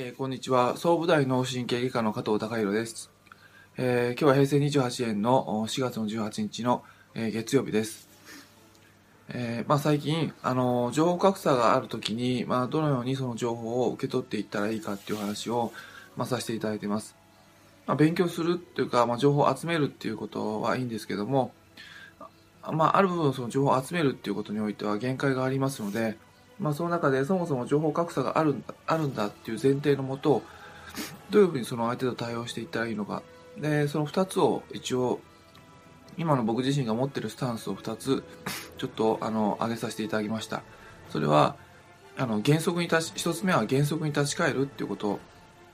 えー、こんにちは。総武大脳神経外科の加藤孝弘です。えー、今日は平成28年の4月の18日の、えー、月曜日です。えまあ、最近、あの情報格差があるときに、まあ、どのようにその情報を受け取っていったらいいかっていう話を、まあ、させていただいています。まあ、勉強するっていうか、まあ、情報を集めるっていうことはいいんですけども、まあ、ある部分その情報を集めるっていうことにおいては限界がありますので、まあ、その中でそもそも情報格差があるんだあるんだっていう前提のもとどういうふうにその相手と対応していったらいいのか。でその2つを一応今の僕自身が持ってるスタンスを2つちょっとあの上げさせていただきました。それはあの原則に立ち1つ目は原則に立ち返るっていうこと。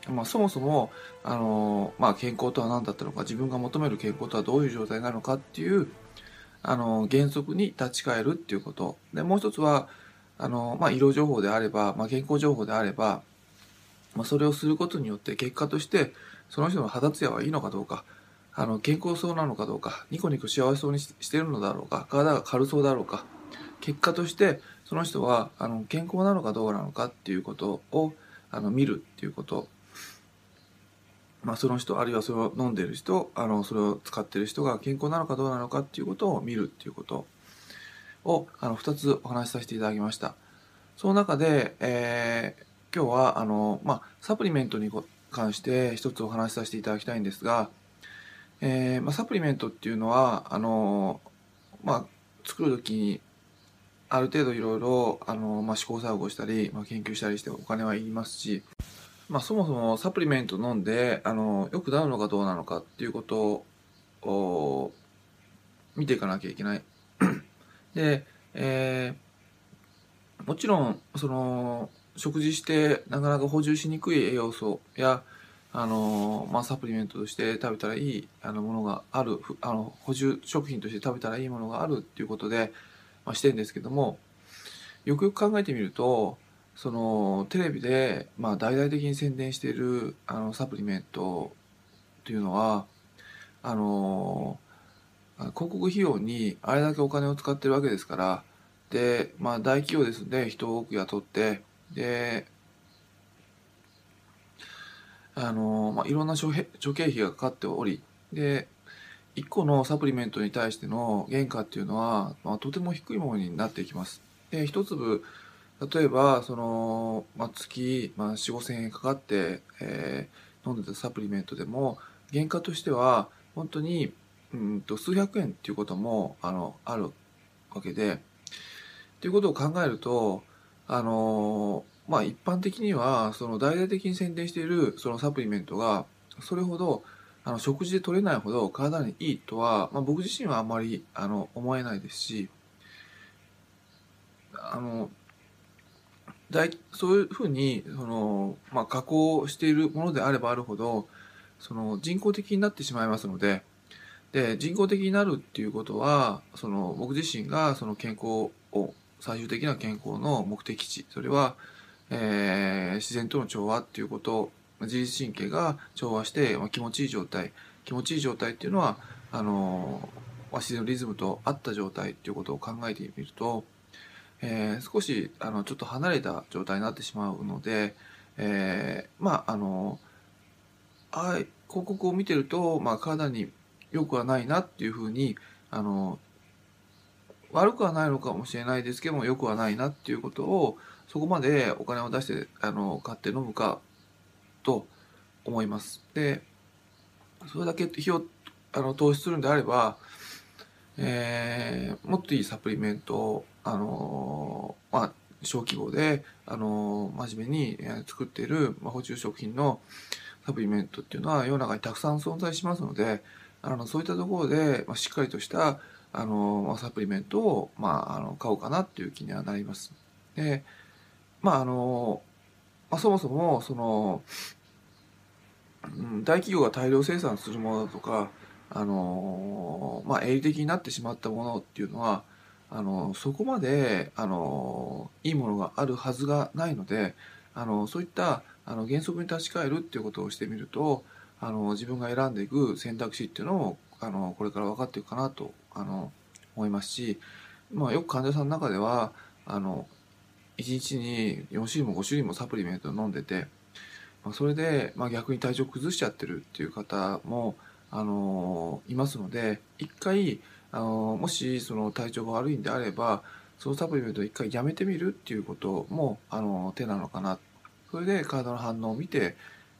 まあ、そもそもあの、まあ、健康とは何だったのか自分が求める健康とはどういう状態なのかっていうあの原則に立ち返るっていうこと。でもう一つはあの、まあ、医療情報であれば、まあ、健康情報であれば、まあ、それをすることによって結果としてその人の肌ツヤはいいのかどうかあの健康そうなのかどうかニコニコ幸せそうにしてるのだろうか体が軽そうだろうか結果としてその人はあの健康なのかどうなのかっていうことをあの見るっていうこと。まあ、その人あるいはそれを飲んでる人あのそれを使ってる人が健康なのかどうなのかっていうことを見るっていうこと。をあの2つお話しさせていただきました。その中で、えー、今日はあの、まあ、サプリメントに関して一つお話しさせていただきたいんですが、えー、まあ、サプリメントっていうのはあの、まあ、作る時にある程度いろいろあの、まあ、試行錯誤したり、まあ、研究したりしてお金はいりますし、まあ、そもそもサプリメント飲んであのよくなるのかどうなのかっていうことを見ていかなきゃいけないで、えー、もちろんその食事してなかなか補充しにくい栄養素やあのまあ、サプリメントとして食べたらいいあのものがあるあの補充食品として食べたらいいものがあるっていうことで、まあ、してるんですけどもよくよく考えてみるとそのテレビで、まあ、大々的に宣伝しているあのサプリメントというのはあの広告費用にあれだけお金を使ってるわけですからで、まあ、大企業ですので人を多く雇ってであの、まあ、いろんな諸諸経費がかかっておりで1個のサプリメントに対しての原価っていうのは、まあ、とても低いものになっていきます。で1粒例えばその、まあ、月、まあ、4 5千円かかって、えー、飲んでたサプリメントでも原価としては本当にうんと数百円っていうこともあのあるわけでっていうことを考えるとあのまあ一般的にはその大々的に宣伝しているそのサプリメントがそれほどあの食事で取れないほど体にいいとは、まあ、僕自身はあんまりあの思えないですしあの大そういうふうにその、まあ、加工しているものであればあるほどその人工的になってしまいますのでで人工的になるっていうことはその僕自身がその健康を最終的な健康の目的地それは、えー、自然との調和っていうこと自律神経が調和して、まあ、気持ちいい状態。気持ちいい状態っていうのはあの、まあ、自然のリズムと合った状態っていうことを考えてみると、えー、少しあのちょっと離れた状態になってしまうので、えー、まああのあ広告を見てると、まあ、体に良くはないなっていうふうにあの悪くはないのかもしれないですけども良くはないなっていうことをそこまでお金を出してあの買って飲むかと思います。でそれだけ費用あの投資するんであれば、えー、もっといいサプリメントをあのまあ小規模で、あの真面目に作っている、まあ、補充食品のサプリメントっていうのは世の中にたくさん存在しますので、あのそういったところで、まあ、しっかりとしたあの、まあ、サプリメントを、まあ、あの買おうかなっていう気にはなります。でまああの、まあ、そもそもその、うん、大企業が大量生産するものだとかあの、まあ、営利的になってしまったものっていうのはあのそこまであのいいものがあるはずがないのであのそういったあの原則に立ち返るっていうことをしてみるとあの自分が選んでいく選択肢っていうのをあのこれから分かっていくかなとあの思いますし、まあ、よく患者さんの中ではあの1日に4種類も5種類もサプリメントを飲んでてまあ、それで、まあ、逆に体調崩しちゃってるっていう方も、あのいますので一回、あのもしその体調が悪いんであればそのサプリメントを一回やめてみるっていうことも、あの手なのかな。それで体の反応を見て、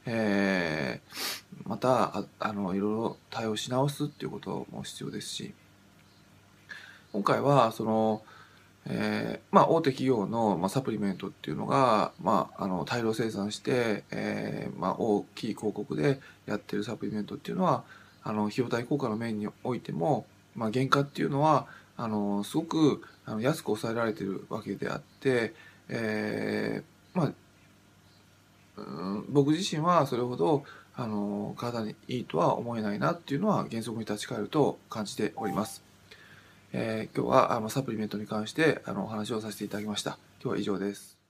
えー、たああのいろいろ対応し直すっていうことも必要ですし今回はそのえーまあ、大手企業の、まあ、サプリメントっていうのが、まあ、あの大量生産して、えーまあ、大きい広告でやってるサプリメントっていうのはあの費用対効果の面においても、まあ、原価っていうのはあのすごくあの安く抑えられてるわけであって、えーまあうん、僕自身はそれほどあの体にいいとは思えないなっていうのは原則に立ち返ると感じております。えー、今日はあのサプリメントに関してあのお話をさせていただきました。今日は以上です。